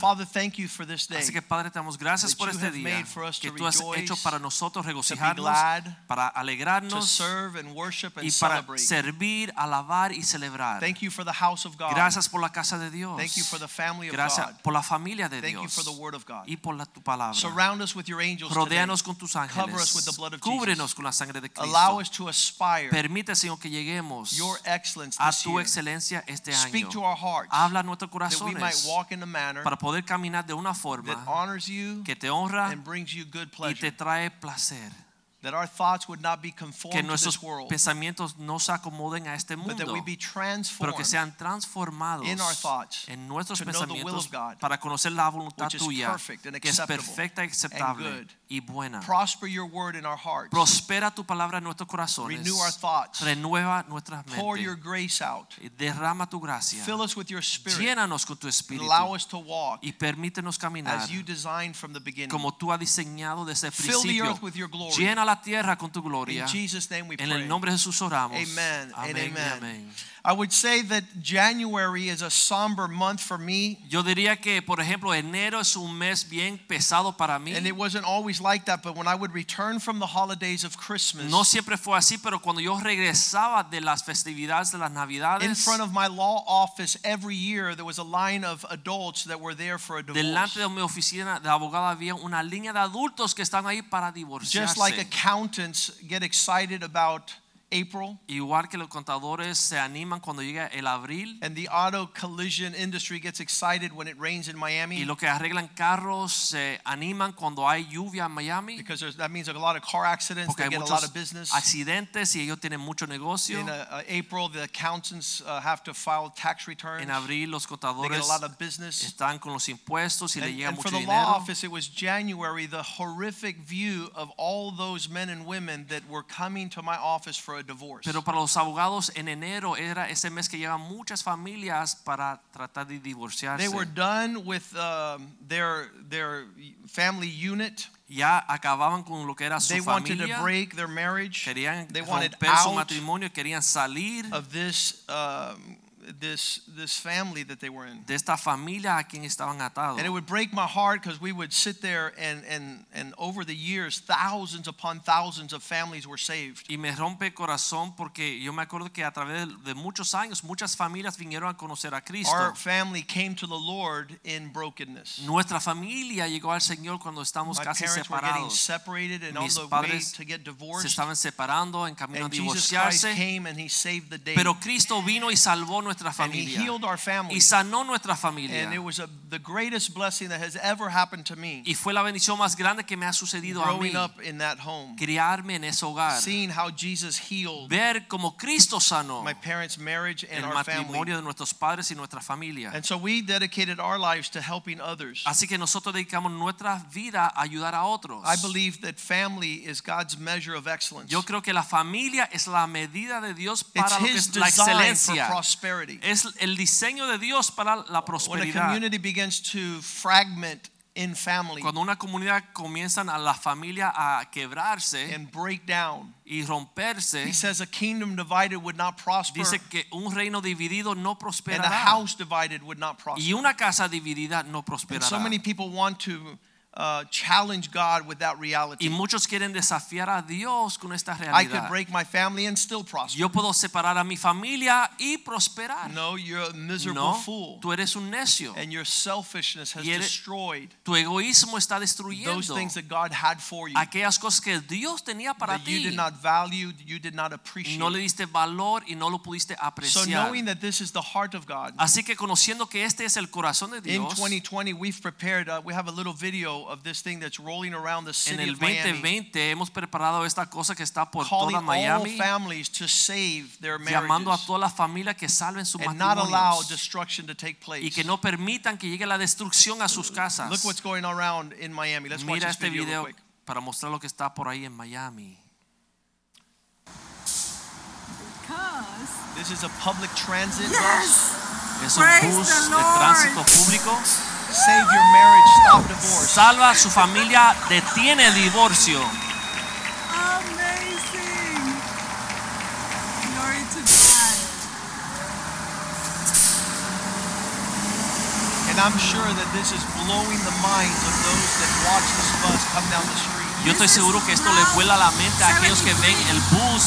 Father, thank you for this day. Así que Padre, te damos gracias por este día made for us que tú has hecho para nosotros regocijarnos, para alegrarnos serve and worship and y para servir, alabar y celebrar. Thank you for the house of God. Gracias por la casa de Dios. Thank you for the family of Gracias God. por la familia de Thank you Dios for the word of God. y por la, tu palabra. Surround us with your angels today. Rodéanos con tus ángeles. Cover us with the blood of Cúbrenos con la sangre de Cristo. Allow us to aspire Permite, Señor, que lleguemos your excellence a tu excelencia este año. Speak to our hearts Habla a nuestros that we might corazones walk in a manner para poder caminar de una forma that honors you que te honra and brings you good y pleasure. te trae placer. That our thoughts would not be que conformed to nuestros this world, pensamientos no se acomoden a este but that mundo, we be pero transformed que sean transformados in our thoughts en nuestros to know the will pensamientos of God, para conocer la voluntad which is tuya, perfect and que es acceptable perfecta y and aceptable good. Y buena. prosper your word in our hearts. Prospera tu palabra en nuestros corazones. Renew our thoughts. Renueva nuestras mentes. Pour your grace out. Derrama tu gracia. Fill us with your spirit. Llénanos con tu espíritu allow us to walk y permítenos caminar as you designed from the beginning. como tú has diseñado desde el principio. Fill the earth with your glory. Llena la tierra con tu gloria. In Jesus' name we pray. En el nombre de Jesús oramos. Amen Amén amen. I would say that January is a somber month for me, Yo diría que, por ejemplo, enero es un mes bien pesado para mí. and it wasn't always like that. But when I would return from the holidays of Christmas, No siempre fue así, pero cuando yo regresaba de las festividades de las Navidades, in front of my law office every year, there was a line of adults that were there for a divorce. delante de mi oficina de abogado había una línea de adultos que están ahí para divorciarse. Just like accountants get excited about April, Igual que los contadores se animan cuando llega el abril and the auto collision industry gets excited when it rains in Miami. y los que arreglan carros se animan cuando hay lluvia en Miami because that means a lot of car accidents. porque They get a lot of business. accidentes y ellos tienen mucho negocio. In uh, uh, April, the accountants uh, have to file tax returns. En abril los They get contadores a lot of business. están con los impuestos y le And, llega and for mucho the law dinero. office, it was January, the horrific view of all those men and women that were coming to my office for a divorce. Pero para los abogados en enero era ese mes que llegan muchas familias para tratar de divorciarse. They were done with um, their, their family unit. ya acababan con lo que era su They wanted to break their marriage. Querían They wanted romper su out matrimonio, querían salir of this, um, this, this family that they were in. de esta familia a quien estaban atados. And it would break my heart because we would sit there and, and, and over the years, thousands upon thousands of families were saved. Y me rompe corazón porque yo me acuerdo que a través de muchos años muchas familias vinieron a conocer a Cristo. Our family came to the Lord in brokenness. Nuestra familia llegó al Señor cuando estamos My casi parents were getting separados. separated and on Mis the way padres to get divorced. Se estaban separando en camino a And Jesus Christ divorciarse. came and he saved the day. Pero Cristo vino y salvó nuestra He familia. healed our family. Y sanó nuestra familia. And it was a, the greatest blessing that has ever happened to me Y fue la bendición más grande que me ha sucedido a mí. growing up in that home. Criarme en ese hogar. Seeing how Jesus healed Ver como Cristo sanó my parents' marriage and el our family. matrimonio de nuestros padres y nuestra familia. And so we dedicated our lives to helping others. Así que nosotros dedicamos nuestra vida a ayudar a otros. I believe that family is God's measure of excellence. Yo creo que la familia es la medida de Dios para lo que His es la excelencia. Prosperity. Es el diseño de Dios para la When a community begins to fragment in family Cuando una comunidad comienzan a la familia a quebrarse and break down, y romperse, He says a kingdom divided would not prosper, dice que un reino dividido no and a prosperará house divided would not prosper. y una casa dividida no And prosperará. so many people want to uh, challenge God with that Y reality. muchos quieren desafiar a Dios con esta I could break my family and still prosper. Yo puedo separar a mi familia y prosperar. No, you're a miserable No, fool. tú eres un necio. And your selfishness has Y eres- destroyed Tu egoísmo está those things that God had for you. aquellas cosas que Dios tenía para That you ti. did not value, you did not appreciate. No le diste valor y no lo pudiste So apreciar. knowing that this is the heart of God, Así que conociendo que este es el corazón de in Dios, 2020 we've prepared, uh, we have a little video of this thing that's rolling around the en city el of Miami, 2020 hemos preparado esta cosa que está por calling toda all Miami, families to save their llamando a marriages todas las familias que salven sus and not allow matrimonios destruction to take y place. que no permitan que llegue la destrucción a sus casas. Look what's going on around in Miami. Let's watch Mira this este video, real quick. para mostrar lo que está por ahí en Miami. Because This is a public transit yes, Es un Praise bus the de Lord. tránsito público. Bus. Save your marriage, stop divorce. Salva a su familia, detiene el divorcio. amazing. Glory to God. And I'm sure that this is blowing the minds of those that watch this bus come down the street. Yo estoy seguro que esto le vuela la mente a aquellos que ven el bus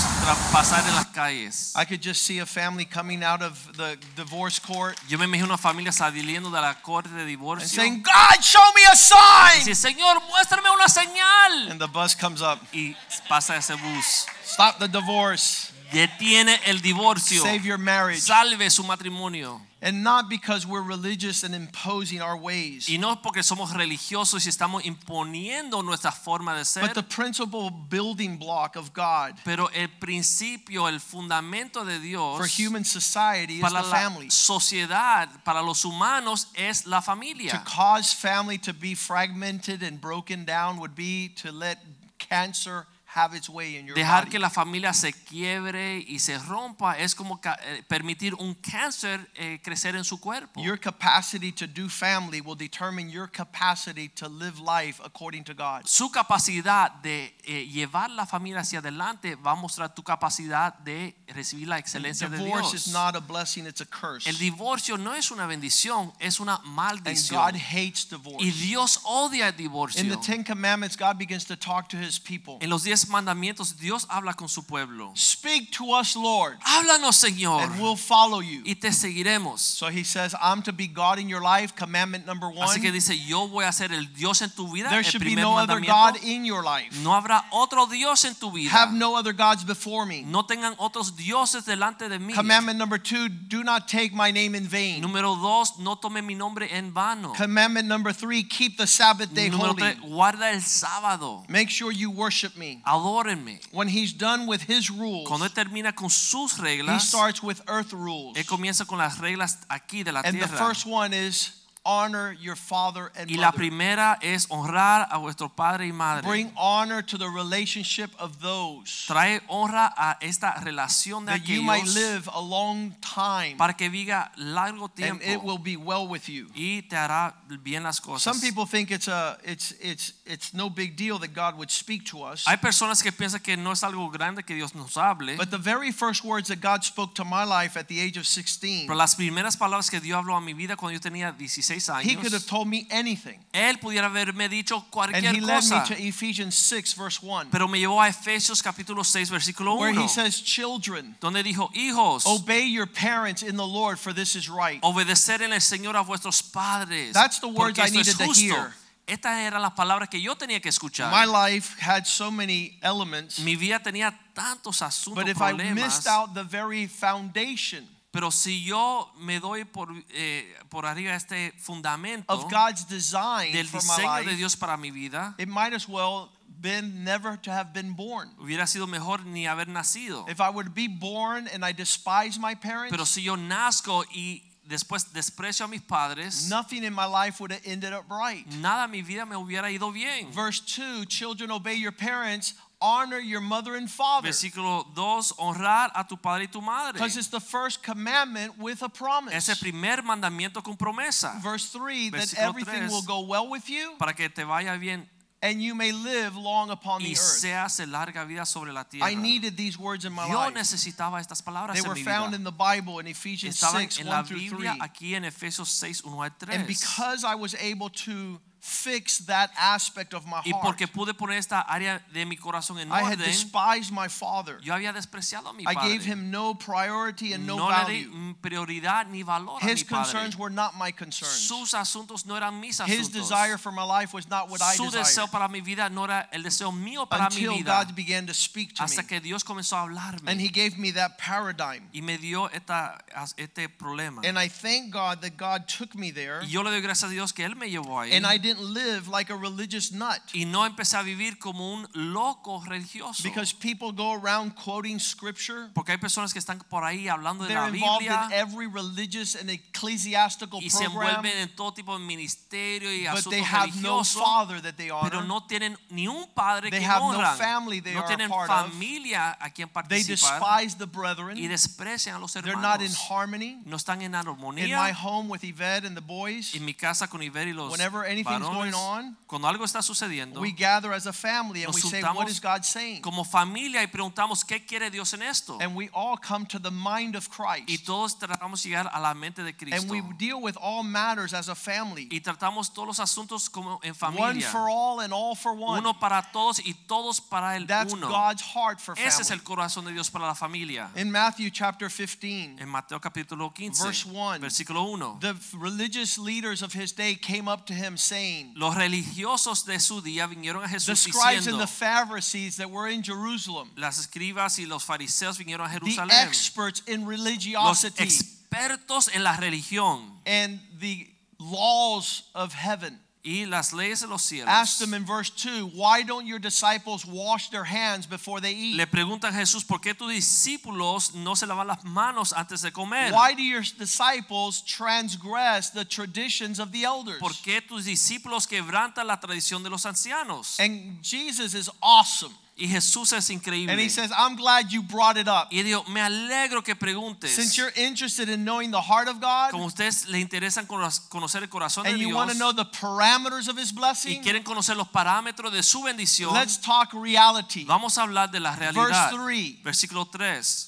pasar en las calles. I could just see a family coming out of the divorce court Yo me imagino una familia saliendo de la corte de and divorcio. saying, God, show me a sign. Dice, Señor, muéstrame una señal. And the bus comes up. Y pasa ese bus. Stop the divorce. Detiene el divorcio. Save your marriage. Salve su matrimonio. And not because we're religious and imposing our ways, Y no porque somos religiosos y estamos imponiendo nuestra forma de ser. but the principal building block of God Pero el principio, el fundamento de Dios for human society is the la family. sociedad, para los humanos es la To familia. cause family to be fragmented and broken down would be to let cancer have its way in your Dejar body. que la familia se quiebre y se rompa es como eh, permitir un cáncer eh, crecer en su cuerpo. Your capacity to do family will determine your capacity to live life according to God. Su capacidad de eh, llevar la familia hacia adelante va a mostrar tu capacidad de recibir la excelencia de Divorce Dios. is not a blessing, it's a curse. El divorcio no es una bendición, es una maldición. And. God hates divorce. Y Dios odia el divorcio. In the. Ten Commandments, God begins to talk to his people. En los diez mandamientos Dios habla con su pueblo. Speak to us, Lord, Háblanos, Señor, and we'll follow you. y te seguiremos. So he says, I'm to be God in your life. Commandment number one. Así que dice, yo voy a ser el Dios en tu vida. There should be no other. God in your life. No habrá otro Dios en tu vida. Have no other gods before me. No tengan otros dioses delante de mí. Commandment number two, do not take my name in vain. Número dos, no tome mi nombre en vano. Commandment number three, keep the Sabbath day Número holy. tres, guarda el sábado. Make sure you worship me. Adórenme. When he's done with his rules, Cuando él termina con sus he starts with earth rules. él comienza con las reglas aquí de la And the first one is honor your father and Y la mother. primera es honrar a vuestro padre y madre. Bring honor to the relationship of those Trae honra a esta relación de that you might live a long time para que viva largo tiempo. and it will be well with you. y te hará bien las cosas. Some people think it's a it's it's it's no big deal that God would speak to us. Hay personas que piensan que no es algo grande que Dios nos hable, But the very first words that God spoke to my life at the age of 16, pero las primeras palabras que Dios habló a mi vida cuando yo tenía 16 he could have told me anything. él pudiera haberme dicho cualquier And he led me to Ephesians 6 verse 1, pero me llevó a Efesios capítulo 6 versículo where 1, he says, "Children, donde dijo, hijos, obey your parents in the Lord for this is right." obedecer en el Señor a vuestros padres. That's the words I needed to hear. Estas eran las palabras que yo tenía que escuchar. My life had so many elements, Mi vida tenía tantos asuntos, but if I missed out the very foundation Pero si yo me doy por, eh, por arriba este fundamento of God's design del for my diseño de life, Dios para mi vida, it might as well been never to have been born. hubiera sido mejor ni haber nacido. If I would be born and I despise my parents, Pero si yo nazco y después desprecio a mis padres, nothing in my life would have ended up right. nada en mi vida me hubiera ido bien. Verse 2 Children, obey your parents, honor your mother and father. Versículo 2, honrar a tu padre y tu madre. Because it's the first commandment with a promise. Ese primer mandamiento con promesa. Verse 3 that Versículo everything tres. will go well with you Para que te vaya bien and you may live long upon the y earth. larga vida sobre la tierra. I needed these words in my Yo life. necesitaba estas palabras They were found in the Bible in Ephesians Estaban 6 en la 1 through 3. Biblia aquí en Efesios 6, 1 al 3. And because I was able to fix that aspect of my y heart, porque pude poner esta área de mi corazón en I had despised my father. yo había despreciado a mi I padre. gave him no priority and no, no le value. mm, prioridad ni valor a His mi padre. concerns were not my concerns. Sus asuntos no eran mis His desire for my life was not what I Su deseo desired. para mi vida no era el deseo mío para mi Until vida. God began to speak to me. Que Dios comenzó a hablarme And He gave me that paradigm. y me dio esta, este problema. And I thank God that God took me there. y yo le doy gracias a Dios que Él me llevó ahí. And I didn't live like a religious nut. Y no empecé a vivir como un loco religioso. Because people go around quoting scripture. Porque hay personas que están por ahí hablando de They're la involved Biblia in every religious and ecclesiastical y se envuelven en todo tipo de ministerio y asuntos but they have no father that they are. pero honor. no tienen ni un padre They que have no family they no are a tienen part of. familia a quien They despise the brethren. y desprecian a los hermanos. They're not in harmony. No están en armonía. In my home with Yvette and the boys, En mi casa con Iber y los Whenever anything's varones, going on, cuando algo está sucediendo, we gather as a family and we say, What is God saying? como familia y preguntamos qué quiere Dios en esto. And we all come to the mind of Christ. Y todos tratamos llegar a la mente de And we deal with all matters as a family. Y tratamos todos los asuntos como en One for all and all for one. Uno para todos y todos para el That's uno. God's heart for Ese es family. el corazón de Dios para la familia. In Matthew chapter 15, En Mateo capítulo 15, Verse one. versículo 1. the religious leaders of his day came up to him saying, Los religiosos de su día vinieron a The Jesús scribes and the Pharisees that were in Jerusalem, las escribas y los fariseos vinieron a the experts in Los religiosity expertos en la religión. and the laws of heaven. Y las leyes de los cielos. Asked them in verse 2, Why don't your disciples wash their hands before they eat? Le preguntan a Jesús, ¿por qué tus discípulos no se lavan las manos antes de comer? Why do your disciples transgress the traditions of the elders? ¿Por qué tus discípulos quebrantan la tradición de los ancianos? And Jesus is awesome. Y Jesús es increíble. And he says, I'm glad you brought it up. y digo, me alegro que preguntes. Since you're interested in knowing the heart of God Como ustedes le interesan cono- conocer el corazón de and you Dios want to know the parameters of his y blessing, quieren conocer los parámetros de su bendición, let's talk reality. vamos a hablar de la Verse realidad. 3 Versículo 3.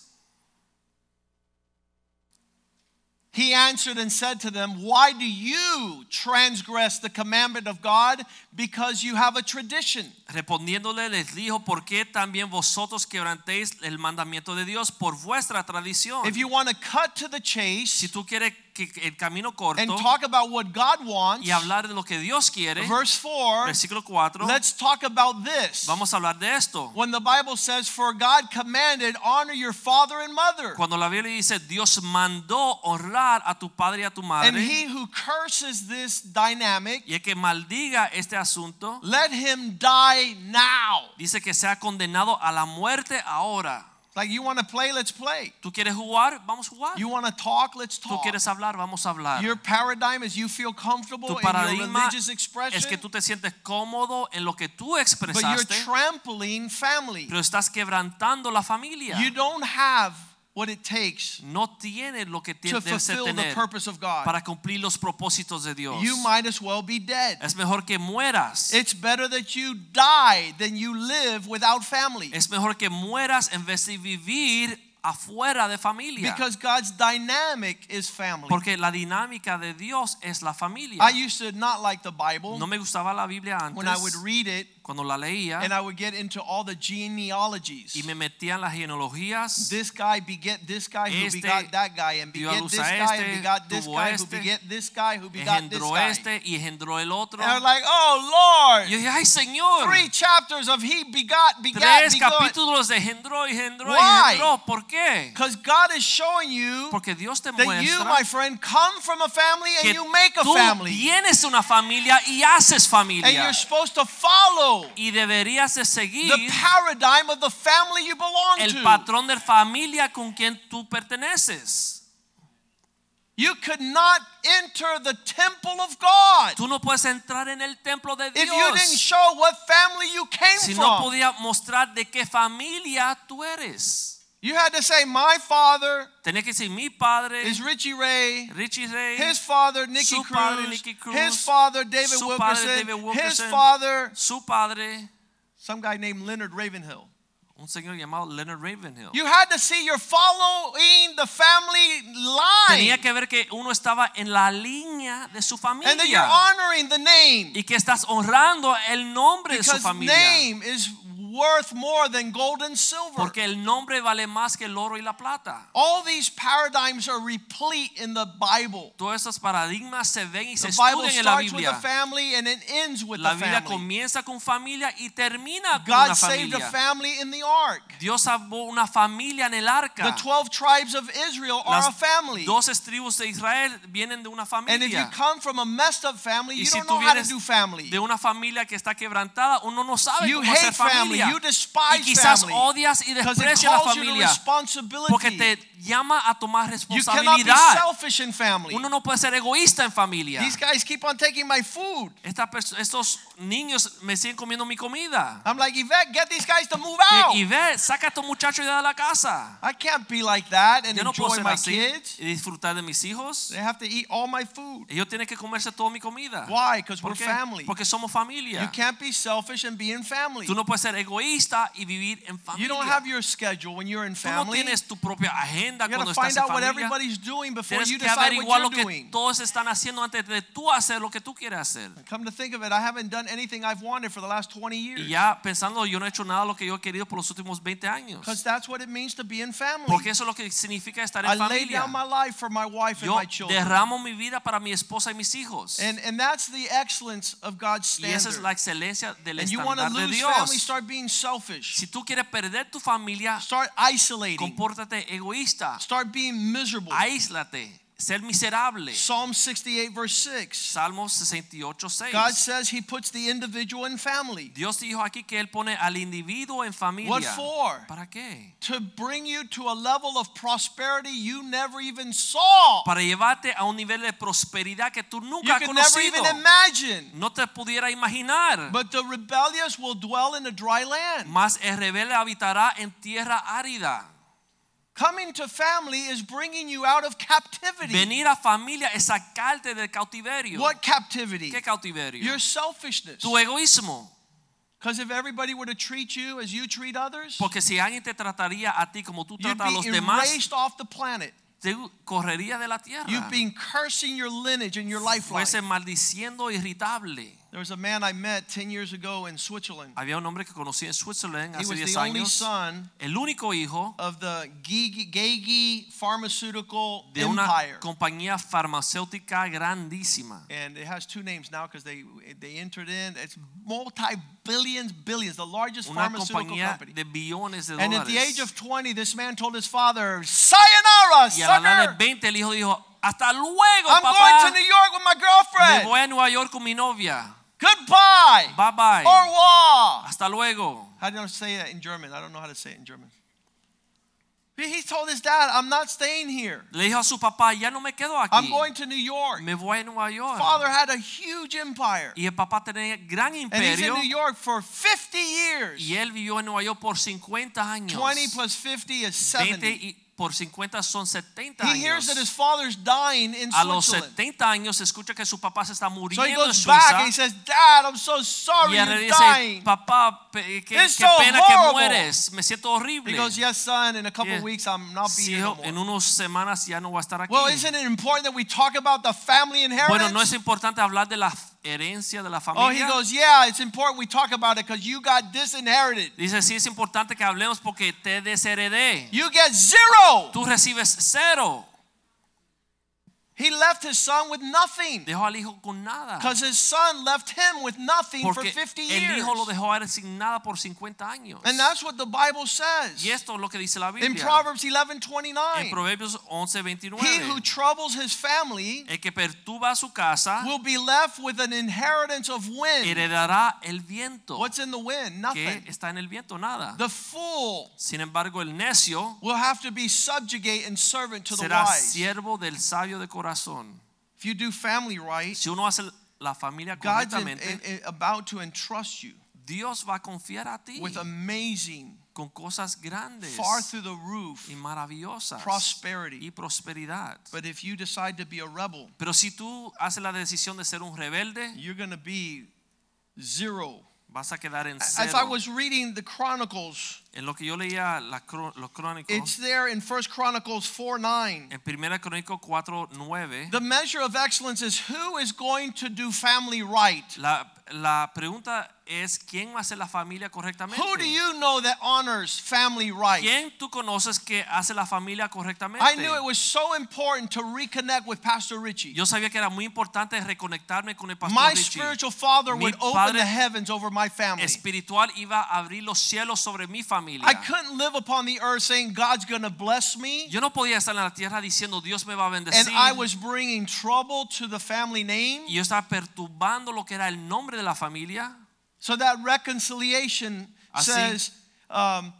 He answered and said to them, Why do you transgress the commandment of God? Because you have a tradition. Respondiéndole les dijo, ¿por qué también vosotros quebrantéis el mandamiento de Dios por vuestra tradición? If you want to cut to the Si chase tú quieres que el camino and corto talk about what God wants, y hablar de lo que Dios quiere, verse 4, versículo 4, let's talk about this. vamos a hablar de esto. When the Bible says, For God commanded, honor your father and mother. Cuando la Biblia dice, Dios mandó honrar a tu padre y a tu And madre, he who curses this dynamic, y el que maldiga este asunto, let him die now. dice que sea condenado a la muerte ahora. Like you want to play, let's play. ¿Tú quieres jugar? Vamos a jugar. You want to talk, let's ¿Tú talk. quieres hablar? Vamos a hablar. Your paradigm is you feel comfortable Tu in your paradigma religious expression, es que tú te sientes cómodo en lo que tú but you're expresaste, trampling family. pero estás quebrantando la familia. You don't have what it takes No tienes lo que to tienes debes de fulfill the purpose of God. para cumplir los propósitos de Dios. You might as well be dead. Es mejor que mueras. It's better that you die than you live without family. Es mejor que mueras en vez de vivir afuera de familia. Because God's dynamic is family. Porque la dinámica de Dios es la familia. I used to not like the Bible No me gustaba la Biblia when I would read it cuando la leía and I would get into all the genealogies. y me metía en las genealogías. This guy beget this guy who Este begot that guy and beget this guy este, and begot this guy who este, beget this guy who begot this guy. este y engendró el otro. And I was like, oh Lord, yo dije, ay Señor, three chapters of he begot, begot, tres begot. capítulos de engendró y engendró y Why? engendró. ¿Por qué? Because God is showing you Porque Dios te that you, muestra my friend, come from a family and you make a tú family. vienes de una familia y haces And familia. you're supposed to follow Y deberías de seguir the paradigm of the family you belong el to. patrón de familia con quien tú perteneces. You could not enter the temple of God Tú no puedes entrar en el templo de if you didn't Dios show what family you came si no from. podía mostrar de qué familia tú eres. You had to say, My father Tenía que decir mi padre, is Richie Ray. Richie Ray, His father, Nicky Cruz. padre, Nicky Cruz. His father, David Su padre, Wilkerson. His father, su padre, some guy named Leonard Ravenhill. un señor llamado Leonard Ravenhill. You had to see you're following the family line. Tenía que ver que uno estaba en la línea de su familia. And that you're honoring the name. y que estás honrando el nombre de su Because familia. name is worth more than gold and silver. Porque el nombre vale más que el oro y la plata. All these paradigms are replete in the Bible. Todos estos paradigmas se ven y se The Bible estudian en la starts with Biblia. a family and it ends with La Biblia comienza con familia y termina con God una saved a family in the ark. Dios salvó una familia en el arca. The 12 tribes of Israel are a Las family. doce tribus de Israel vienen de una familia. And if you come from a messed up family, Y you si don't know how to do family. de una familia que está quebrantada, uno no sabe You cómo hacer hate family. Familia. You Y despise quizás family. odias y desprecias la calls you to familia porque te llama a tomar You cannot be responsabilidad. selfish in family. Uno no puede ser egoísta en familia. These guys keep on taking my food. Esta estos niños me siguen comiendo mi comida. I'm like, Yvette, get these guys to move Y, out. y ve, saca a estos muchachos de la casa. I can't be like that and Yo no puedo enjoy ser my así kids. y disfrutar de mis hijos. They have to eat all my food. Ellos tienen que comerse toda mi comida. Why? Because ¿Por we're family. Porque somos familia. You can't be selfish and be in family. Tú no puedes ser egoísta y vivir en You don't familia. have your schedule when you're in Tú no family. tienes tu propia agenda You cuando estás find en out what familia. everybody's doing before Tienes you que averiguar lo que doing. todos están haciendo antes de tú hacer lo que tú quieres hacer. Come to think of it, I haven't done anything I've wanted for the last 20 Y years. ya pensando, yo no he hecho nada lo que yo he querido por los últimos 20 años. Because that's what it means to be in family. Porque eso es lo que significa estar I en lay familia. down my life for my wife and Yo my children. derramo mi vida para mi esposa y mis hijos. And, and that's the excellence of God's Y esa es la excelencia del And you want to estándar de lose Dios. family, start being selfish. Si tú quieres perder tu familia, Start isolating. compórtate egoísta. Start being miserable. Aíslate. Ser miserable. Psalm 68, verse 6. Salmo 68, 6. God says he puts the individual in family. Dios dijo aquí que Él pone al individuo en familia. What for? ¿Para qué? To bring you to a level of prosperity you never even saw. Para llevarte a un nivel de prosperidad que tú You nunca has can never even imagine. No te pudiera imaginar. But the rebellious will dwell in a dry land. Mas el rebelde habitará en tierra árida. Coming to family is bringing you out of captivity. Venir a familia es sacarte del cautiverio. What captivity? ¿Qué cautiverio? Your selfishness. Tu egoísmo. Because if everybody were to treat you as you treat others, Porque si alguien te trataría a ti como tú tratas a los be demás, erased off the planet. te correría de la tierra. You've been cursing your lineage and your lifeline. Fuese maldiciendo irritable. There was a man I met 10 years ago in Switzerland. Había un hombre que conocí en Switzerland He hace was 10 the only años. son El único hijo of the Gigi- Geigy pharmaceutical de una empire. compañía farmacéutica grandísima. And it has two names now because they, they entered in. It's multi-billions, billions, the largest Una pharmaceutical compañía company. de billones de And at the age of 20, this man told his father, Sayonara, Y a la edad de sucker! 20 el hijo dijo, hasta luego I'm going to New York with my girlfriend. me voy a Nueva York con mi novia. Goodbye. Bye bye. Au revoir. Hasta luego. How do you say that in German? I don't know how to say it in German. He he told his dad, I'm not staying here. Le dijo a su papá, ya no me quedo aquí. I'm going to New York. Me voy a Nueva York. Father had a huge empire. Y el papá tenía gran And he's in. New York for 50 years. Y él vivió en Nueva York por 50 años. 20 plus 50 is 20 70. y por 50 son 70 He hears that his father's dying in A los Switzerland. 70 años escucha que su papá se está So he muriendo en goes back and he says, Dad, I'm so sorry Y él you're dice, dying. papá, qué, qué so pena que mueres. Me siento horrible. He goes, Yes, son, in a couple Yeah. weeks I'm not being Sí, here no en more. unas semanas ya no va a estar aquí. Well, isn't it important that we talk about the family inheritance? Bueno, no es importante hablar de la herencia de la Oh, he goes, Yeah, it's important we talk about it because you got disinherited. Dice, sí es importante que hablemos porque te desheredé. You get zero. Tú recibes cero. He left his son with nothing Dejó al hijo con nada. because his son left him with nothing for Porque 50 el years. hijo lo dejó a él sin nada por 50 años. And that's what the Bible says Y esto es lo que dice la Biblia. in. Proverbs En 11:29. Proverbios 11, He who troubles his family El que perturba su casa will be left with an inheritance of wind. heredará el viento. What's in the wind? ¿Qué Nothing. está en el viento? Nada. The fool Sin embargo, el necio will have to be subjugate and servant to the wise. será siervo del sabio de corazón. If you do family right, Si uno hace la familia God's in- in- in- about to entrust you Dios va a confiar a ti with amazing, con cosas grandes far through the roof y maravillosas prosperity. y prosperidad. But if you decide to be a rebel, Pero si tú haces la decisión de ser un rebelde, you're going to be zero. Vas a quedar en As I was reading the Chronicles, En lo que yo leía la los crónicos, it's there in First Chronicles 4 9. en 1 Crónico 4, 9, The measure of excellence is who is going to do family right. la, la pregunta es quién hace la familia correctamente. Who do you know that honors family right? ¿Quién tú conoces que hace la familia correctamente? I knew it was so important to reconnect with Pastor Richie. Yo sabía que era muy importante reconectarme con el pastor My Richie. spiritual father Mi would open the heavens over my family. espiritual iba a abrir los cielos sobre mi familia. I couldn't live upon the earth saying God's going to bless me. Yo no podía estar en la tierra diciendo Dios me va a And bendecir. I was bringing trouble to the family name. y yo estaba perturbando lo que era el nombre de la familia. So that reconciliation Así. says, um,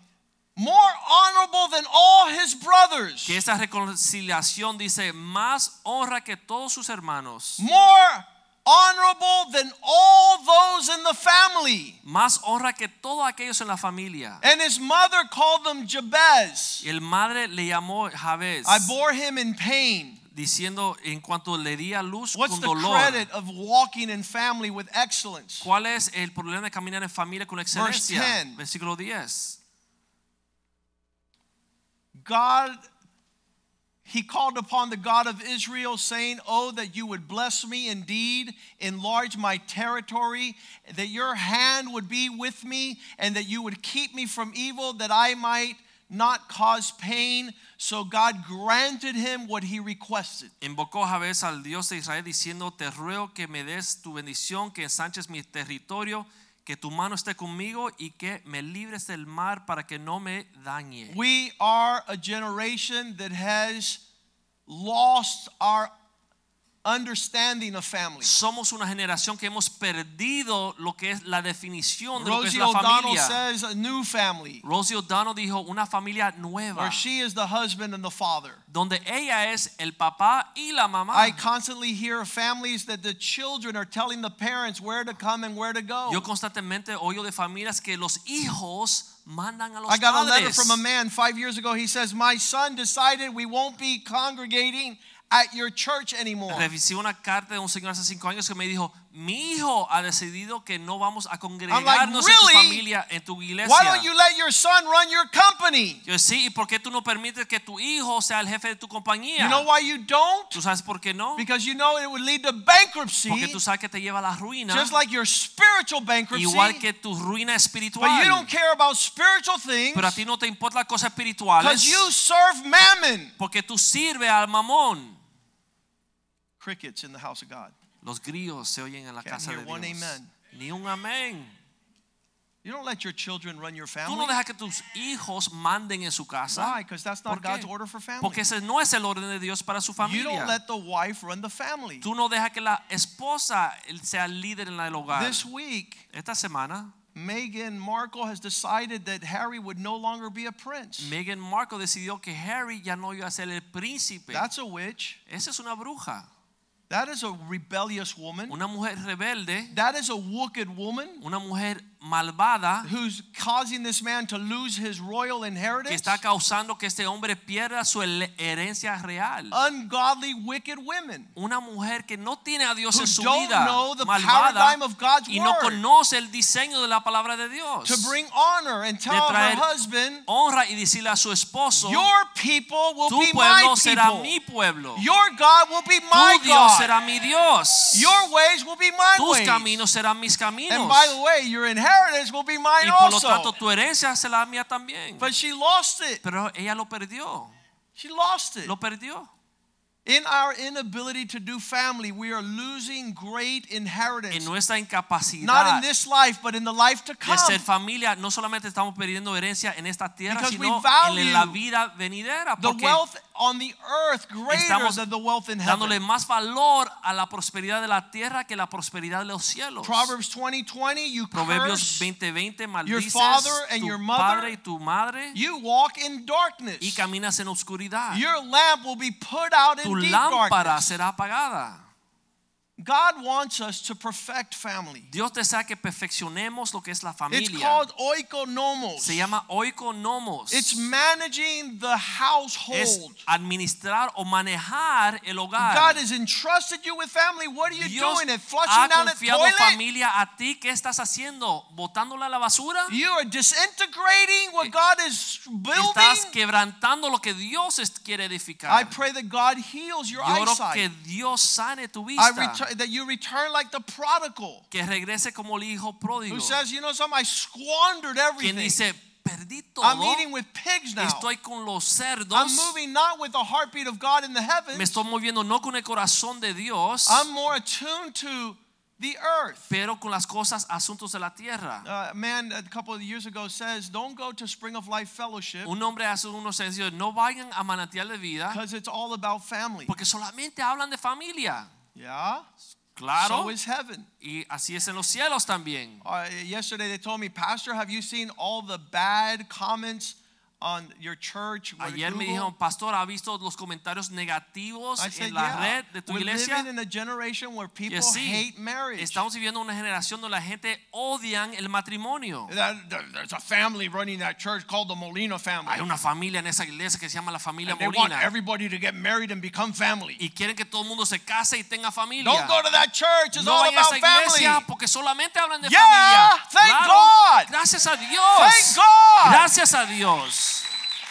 more honorable than all his brothers, Que esa reconciliación dice más honra que todos sus hermanos. more honorable than all those in the family. Más honra que todos aquellos en la familia. And his mother called him Jabez. Y el madre le llamó Jabez. I bore him in pain. Diciendo en cuanto le di a luz What's con the dolor. credit of walking in family with excellence? ¿Cuál es el problema de caminar en familia con excelencia? 10. Versículo 10. God, he called upon the God of Israel, saying, Oh, that you would bless me indeed, enlarge my territory, that your hand would be with me, and that you would keep me from evil, that I might not cause pain. So God granted him what he requested. Invocó Jabez al Dios de Israel diciendo, te ruego que me des tu bendición, que ensanches mi territorio, que tu mano esté conmigo y que me libres del mar para que no me dañe. We are a generation that has lost our understanding of family. Somos una generación que hemos perdido lo que es la definición de lo que es Rosie la O'Donnell familia. says a new family, Rosie O'Donnell dijo una familia nueva, where she is the husband and the father. donde ella es el papá y la mamá. I constantly hear of families that the children are telling the parents where to come and where to go. Yo constantemente oigo de familias que los hijos mandan a los I got a letter from a man five years ago. He says, My son decided we won't be congregating at your church anymore. Recibí una carta de un señor hace cinco años que me dijo, mi hijo ha decidido que no vamos a like, congregarnos en "Really? tu familia, en tu iglesia. Why don't you let your son run your company? Yo sí, ¿y por qué tú no permites que tu hijo sea el jefe de tu compañía? You know why you don't? ¿Tú sabes por qué no? Because you know it would lead to bankruptcy, Porque tú sabes que te lleva a la ruina, just like your spiritual bankruptcy. igual que tu ruina espiritual. But you don't care about spiritual things Pero a ti no te importa las cosas espirituales because you serve mammon. porque tú sirves al mamón. Crickets in the house of God. Los grillos se oyen en la Can't casa hear de one Dios. amen. Ni un amén. You don't let your children run your Tú family. no dejas que tus hijos manden en su casa. Why? Because that's not ¿Por qué? God's order for family. Porque ese no es el orden de Dios para su You familia. don't let the wife run the family. Tú no dejas que la esposa sea el líder en hogar. This week, Esta semana, Meghan Markle has decided that Harry would no longer be a prince. Meghan Markle decidió que Harry ya no iba a ser el príncipe. That's a witch. Esa es una bruja, That is a rebellious woman. una mujer rebelde, That is a wicked woman una mujer malvada who's causing this man to lose his royal inheritance que está causando que este hombre pierda su herencia real. Ungodly, wicked women. Una mujer que no tiene a Dios en su vida, malvada, paradigm of God's y no conoce el diseño de la palabra de Dios. To bring honor and tell her husband, honra y decirle a su esposo, Your people will tu be my pueblo será people. mi pueblo, Your God will be my tu Dios será mi Dios, Your ways will be my tus ways. caminos serán mis caminos, And by the way, your inheritance will be mine y por lo also. tanto tu herencia será mía también. But she lost it. Pero ella lo perdió, She lost it. lo perdió. In our inability to do family, we are losing great En inheritance. nuestra Not in this life, but in the life to de come. ser familia, no solamente estamos perdiendo herencia en esta tierra, Because sino en la vida venidera, The wealth on the earth greater than the wealth in heaven. dándole más valor a la prosperidad de la tierra que la prosperidad de los cielos. Proverbs 20:20, you Proverbios curse, 20:20 maldices father and tu your mother, padre y tu madre you walk in darkness. y caminas en oscuridad. Your lamp will be put out in Tu deep lámpara darkness. será apagada. God wants us to perfect family. Dios desea que perfeccionemos lo que es la familia. It's called oikonomos. Se llama oikonomos. It's managing the household. es administrar o manejar el hogar. God has entrusted you with family. What are you Dios doing? It flushing down the confiado toilet? familia a ti. ¿Qué estás haciendo? ¿Botándola a la basura? You are disintegrating what eh, God is building. Estás quebrantando lo que Dios quiere edificar. I pray that God heals your Yo oro que. Dios sane tu vista. That you return like the prodigal que regrese como el hijo pródigo. who says, you know something, I squandered everything. Quien dice, perdí todo. I'm eating with pigs now. estoy con los cerdos, I'm moving not with the heartbeat of God in the heavens. me estoy moviendo no con el corazón de Dios, I'm more attuned to the earth. pero con las cosas, asuntos de la tierra. Uh, a man a couple of years ago says, don't go to Spring of Life Fellowship Un hombre hace unos sencillos, no vayan a manantial de vida, because it's all about family. porque solamente hablan de familia. Yeah? Claro, So is heaven. y así es en los cielos también. Uh, yesterday they told me, Pastor, have you seen all the bad comments on your church? Ayer me Google?" dijeron, pastor, ¿ha visto los comentarios negativos I said, en la yeah. red de tu We're iglesia? living in a generation where people sí, hate marriage. estamos viviendo una generación donde la gente odian el matrimonio. That- there's a family running that church called the Molina family. Hay una familia en esa iglesia que se llama la familia And they want everybody to get married and become family. y quieren que todo el mundo se case y tenga familia. Don't go to that church. It's no all about family. porque solamente hablan de Yeah, familia. thank Claro, God. Gracias a Dios. Thank God. Gracias a Dios.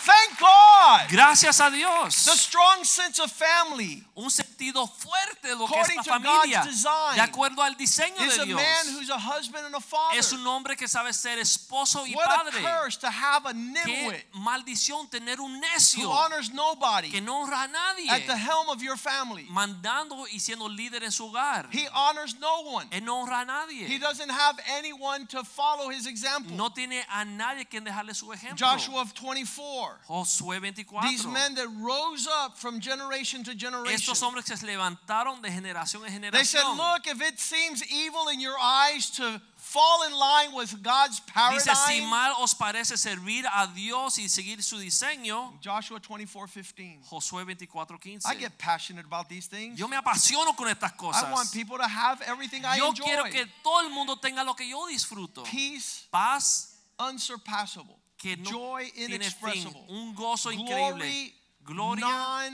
Thank God. Gracias a Dios. The strong sense of family Un sentido fuerte de lo que es la familia. Design, De acuerdo al diseño is de a Dios. man who's a husband and a father. Es un hombre que sabe ser esposo y What a curse to have a Qué maldición tener un who necio honors que nobody no honra a nadie. at the helm of your family. Mandando y siendo líder en su hogar. He honors no one. Él no honra a He doesn't have anyone to follow his example. No tiene a nadie quien dejarle su ejemplo. Joshua 24. Josué 24. These men that rose up from generation to generation. Estos hombres que se levantaron de generación en They said. Look, if it seems evil in your eyes to fall in line with God's Dice, si paradigm. mal os parece servir a Dios y seguir su diseño, Joshua 24 15. Josué 24, 15. I get passionate about these things. Yo me apasiono con estas I want cosas. people to have everything I Yo enjoy. quiero que todo el mundo tenga lo que yo disfruto. Peace Paz unsurpassable. Que no Joy tiene fin, un gozo increíble, Glory gloria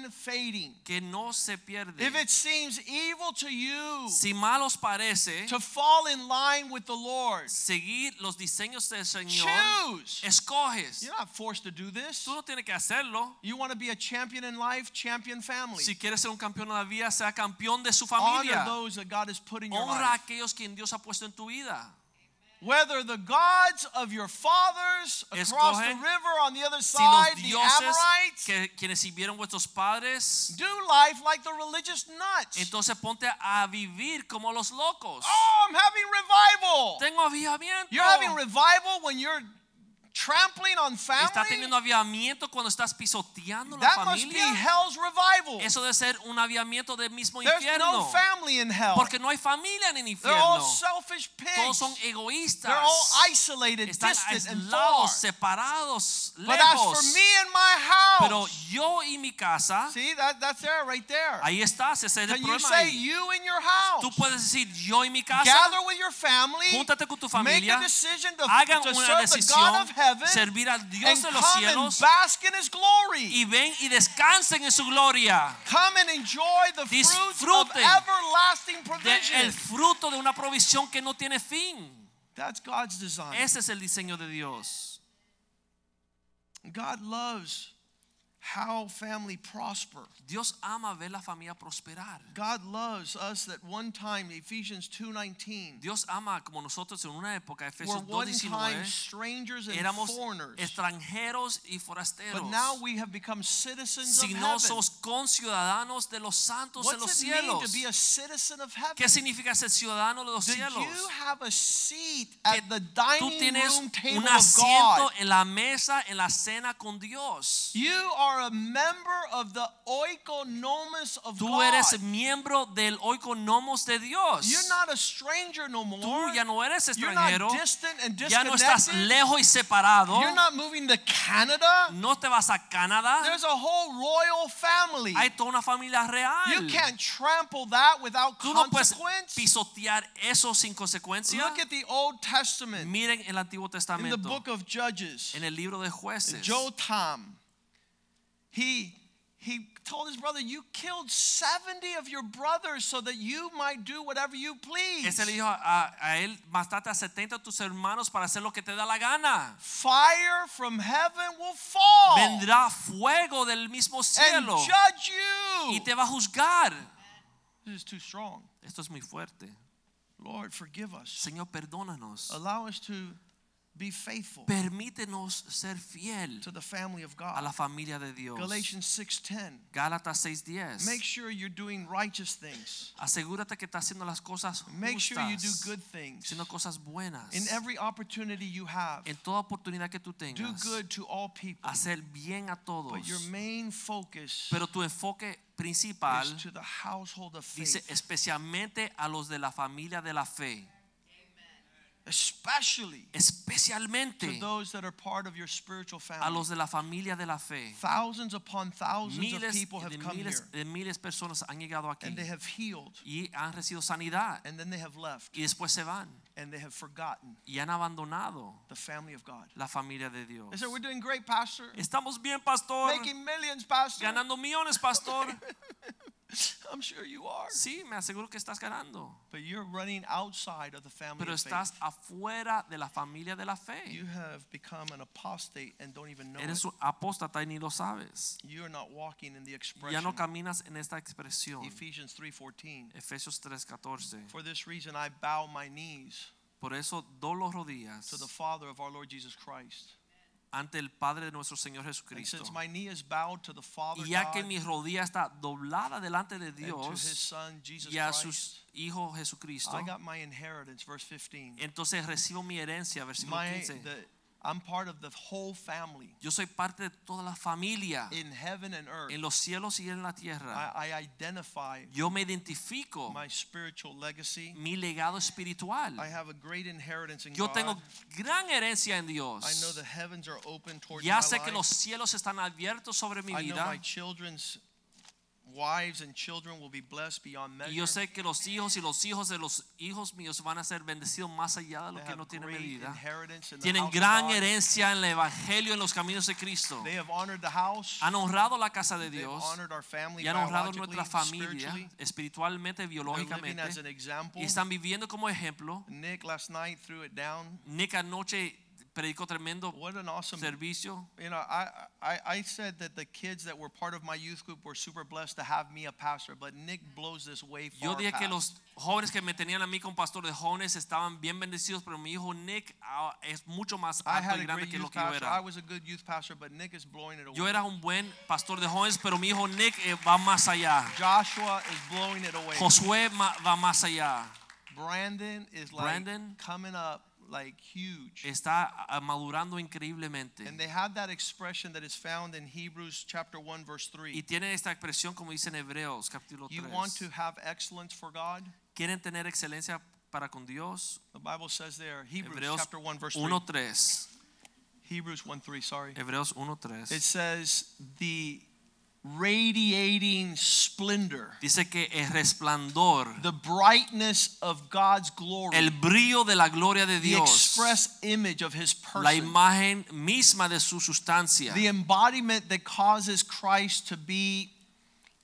non-fading. que no se pierde. If it seems evil to you Si mal os parece to fall in line with the Lord, seguir los diseños del Señor, choose. escoges. You're not forced to do this. Tú no tienes que hacerlo. You want to be a champion in life, champion family. Si quieres ser un campeón de la vida, sea campeón de su Honor familia. those that God has put in your Honra a life. aquellos quien Dios ha puesto en tu vida. Whether the gods of your fathers across the river on the other side, Si the Amorites, que quienes sirvieron vuestros padres, do life like the religious nuts. entonces ponte a vivir como los locos. Oh, I'm having revival. Tengo avivamiento. You're having revival when you're trampling on family. teniendo avivamiento cuando estás pisoteando la That must be familia. hell's revival. Eso debe ser un avivamiento del mismo There's no infierno. family in hell. Porque no hay familia en el They're all infierno. selfish Todos son egoístas. They're all isolated, Están distant, and far. aislados, separados, But as for lejos. me and my Pero house, yo y mi casa, see that that's there, right there. ahí estás, ese es el Can you problema say ahí. you in your house? Tú puedes decir yo y mi casa, Gather with your family. júntate con tu Make familia, a decision to, hagan to una serve the God decisión, of heaven servir al Dios de los cielos bask in His glory. y ven y descansen en su gloria. Come and enjoy the fruits of Disfruten everlasting De provision. el fruto de una provisión que no tiene fin. That's God's design. Ese es el diseño de Dios. God loves how family prosper. Dios ama ver la familia prosperar. God loves us that one time, Ephesians 2.19, Dios ama como nosotros en una época, Efesios one time 2.19, strangers and éramos foreigners. extranjeros y forasteros. But now we have become citizens of Si no heaven. somos conciudadanos de los santos en los What's it mean to be a citizen of heaven? ¿Qué significa ser ciudadano de los Did cielos? you have a seat at the Tú dining tienes room table un of asiento God? en la mesa, en la cena con Dios. You are a member of the oikonomos of Tú eres miembro del oikonomos de Dios. You're not a stranger no more. Tú ya no eres extranjero. You're not distant and disconnected. Ya no estás lejos y separado. You're not moving to Canada. No te vas a Canadá. There's a whole royal family. Hay toda una familia real. You can't trample that without Tú no puedes pisotear eso sin consecuencia. Look at the Old Testament Miren el Antiguo Testamento. in the book of Judges. En el libro de jueces. Jotham, he he told his brother, "You killed seventy of your brothers so that you might do whatever you please." Le dijo a, a él, mataste a 70 de tus hermanos para hacer lo que te da la gana. Fire from heaven will fall Vendrá fuego del mismo cielo. and judge y you. te va a juzgar. This is too strong. Esto es muy fuerte. Lord, forgive us. Señor, perdónanos. Allow us to be faithful Permítenos ser fiel to the family of God. a la familia de Dios. Galatians 6:10. Gálatas 6:10. Make sure you're doing righteous things. Asegúrate que estás haciendo las cosas Make sure you do good things. haciendo cosas buenas. In every opportunity you have, En toda oportunidad que tú tengas. do good to all people. hacer bien a todos. But your main focus Pero tu enfoque principal is to the household of dice faith, especialmente a los de la familia de la fe, especially to especialmente those that are part of your spiritual a family. los de la familia de la fe. Thousands upon thousands of people have de come miles, here de miles personas han llegado aquí and they have healed y han recibido sanidad and then they have left y después se van and they have forgotten y han abandonado the family of God. la familia de Dios. They said, We're doing great, Pastor. Estamos bien, pastor, Making millions, Pastor. ganando millones, pastor. I'm sure you are. Sí, me aseguro que estás ganando, But you're running outside of the family pero of estás faith. afuera de la familia de la fe. You have become an apostate and don't even know Eres it. un apóstata y ni lo sabes. You are not walking in the expression. Ya no caminas en esta expresión. Ephesians 3:14. Efesios 3:14. For this reason I bow my knees Por eso do los rodillas to the Father of our Lord Jesus Christ. Ante el Padre de nuestro Señor And Jesucristo. since my knee is bowed to the Father Y ya que God mi rodilla está doblada delante de and to his Dios Son Jesus y a Christ, su Hijo Jesucristo, I got my inheritance, verse 15. entonces recibo mi herencia, versículo My, 15. I'm part of the whole family Yo soy parte de toda la familia in heaven and earth. en los cielos y en la tierra. I, I identify Yo me identifico my spiritual legacy. mi legado espiritual. I have a great inheritance in Yo God. tengo gran herencia en Dios. I know the heavens are open towards Ya my sé que life. los cielos están abiertos sobre mi I know my children's wives and children will be blessed beyond measure. Y yo sé que los hijos y los hijos de los hijos míos van a ser bendecidos más allá de lo que no tiene medida. inheritance in the Tienen gran herencia en el evangelio, en los caminos de Cristo. They have honored the house. Han honrado la casa de Dios honored our family y han honrado nuestra familia espiritualmente, biológicamente. as an example. Y están viviendo como ejemplo. Nick last night threw it down. Nick anoche predicó tremendo What an awesome servicio. You know, I, I, I said that the kids that were part of my youth group were super blessed to have me a pastor, but Nick blows this way far Yo dije que past. los jóvenes que me tenían a mí como pastor de jóvenes estaban bien bendecidos, pero mi hijo Nick ah, es mucho más I alto y grande que lo que yo pastor. I was a good youth pastor, but Nick is blowing it away. Yo era un buen pastor de jóvenes, pero mi hijo Nick eh, va más allá. Joshua is blowing it away. Josué va más allá. Brandon is like Brandon coming up like huge. Está madurando increíblemente. And they have that expression that is found in Hebrews chapter 1 verse 3. Y tiene esta expresión como dice en Hebreos capítulo You want to have excellence for God? ¿Quieren tener excelencia para con Dios? The Bible says there, Hebrews Hebreos chapter 1 verse 3. 1.3. Hebrews 1 3, sorry. Hebreos It says the radiating splendor, Dice que el resplandor, the brightness of God's glory, el brillo de la gloria de Dios. the express image of his person. la imagen misma de su sustancia, the embodiment that causes Christ to be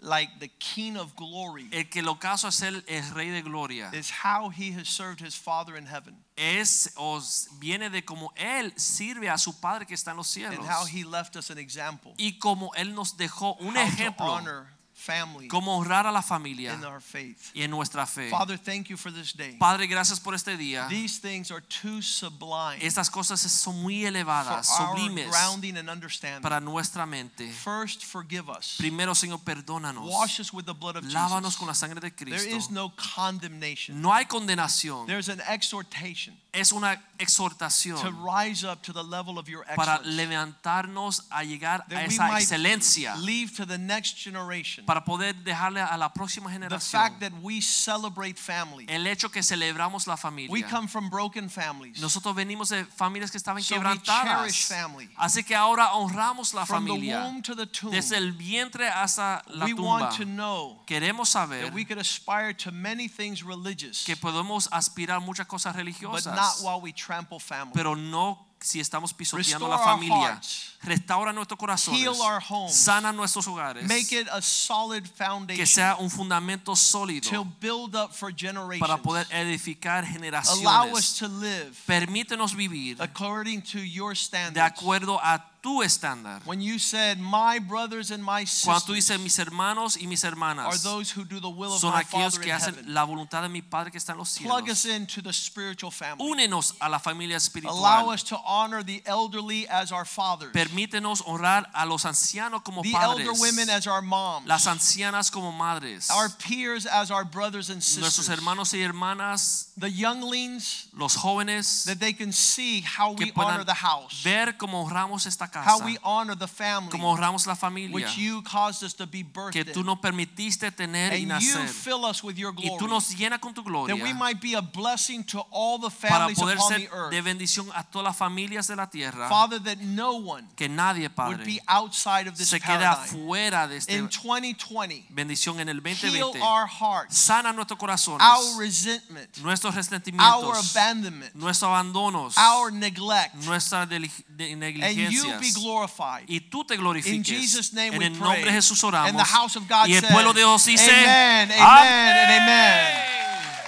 like the king of glory, el que lo caso ser el rey de gloria, is how he has served his Father in heaven es o viene de como él sirve a su Padre que está en los cielos and how he left us an example. y como él nos dejó un how to ejemplo honor family como honrar a la familia in our faith. y en nuestra fe. Father, thank you for this day. Padre, gracias por este día. These things are too sublime Estas cosas son muy for elevadas, our sublimes grounding and understanding. para nuestra mente. First, forgive us. Primero, Señor, perdónanos. Wash us with the blood of Lávanos Jesus. con la sangre de There is Cristo. no condemnation. No hay condenación. There's an exhortation Es una to exhortación rise up to the level of your para levantarnos a llegar a That we esa excelencia. leave to the next generation Para poder dejarle a la próxima the generación fact that we celebrate family. el hecho que celebramos la We familia. come from broken families. Nosotros venimos de familias que estaban So quebrantadas. family. Así que ahora honramos la From the familia. womb to the tomb, Desde el vientre hasta la we tumba. want to know Queremos saber that we could aspire to many things religious, que podemos aspirar muchas cosas but religiosas, not while we trample family. pero no si estamos pisoteando la Restore our familia. hearts. Restaura nuestros corazones. Heal our homes. Sana nuestros hogares. Make it a solid que foundation sea un fundamento sólido to build up for generations. para poder edificar Allow us generaciones. to live Permítenos vivir according to your de standards. acuerdo a tu estándar. When you said, My brothers and my Cuando tú sisters dices mis hermanos y mis are those who do the will of son my aquellos Father que in hacen heaven. la voluntad de mi Padre que está en los Plug us cielos. into the spiritual family. Únenos a la familia espiritual. Allow us to honor the elderly as our fathers, Permítenos honrar a los ancianos como the elder women as our moms, las ancianas como madres, our peers as our brothers and sisters. nuestros sisters, hermanos y hermanas, the younglings los jóvenes, that they can see how we honor the house, ver cómo honramos esta how we honor the family, cómo honramos la familia, which you caused us to be birthed que tú nos permitiste tener y And you fill us with your Y tú glory, nos llenas con tu that we might be a blessing to all the para families poder upon ser the earth. de bendición a todas las familias de la tierra. Father, that no one Que nadie, would be outside of this se quede paradigm. afuera de esta In 2020, bendición en el heal our hearts, Sana nuestros corazones, our resentment, nuestros our abandonment, nuestros abandonos, our neglect, nuestras deli- de- and you be negligencias. glorified. Y tú te In glorifiques. Jesus' name En we el nombre pray. de Jesús oramos. And the house of God y el pueblo de Dios dice, Amen, amen, and amen.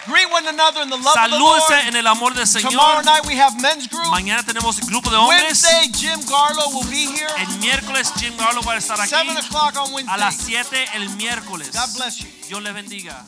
Greet one another in the love of the Lord. En el amor del Tomorrow Señor. night we have men's group. Mañana tenemos grupo de hombres. Wednesday, Jim Garlow will be here. El miércoles Jim Garlow va a estar aquí 7 o'clock on a las Wednesday. 7 el miércoles. God bless you. Dios le bendiga.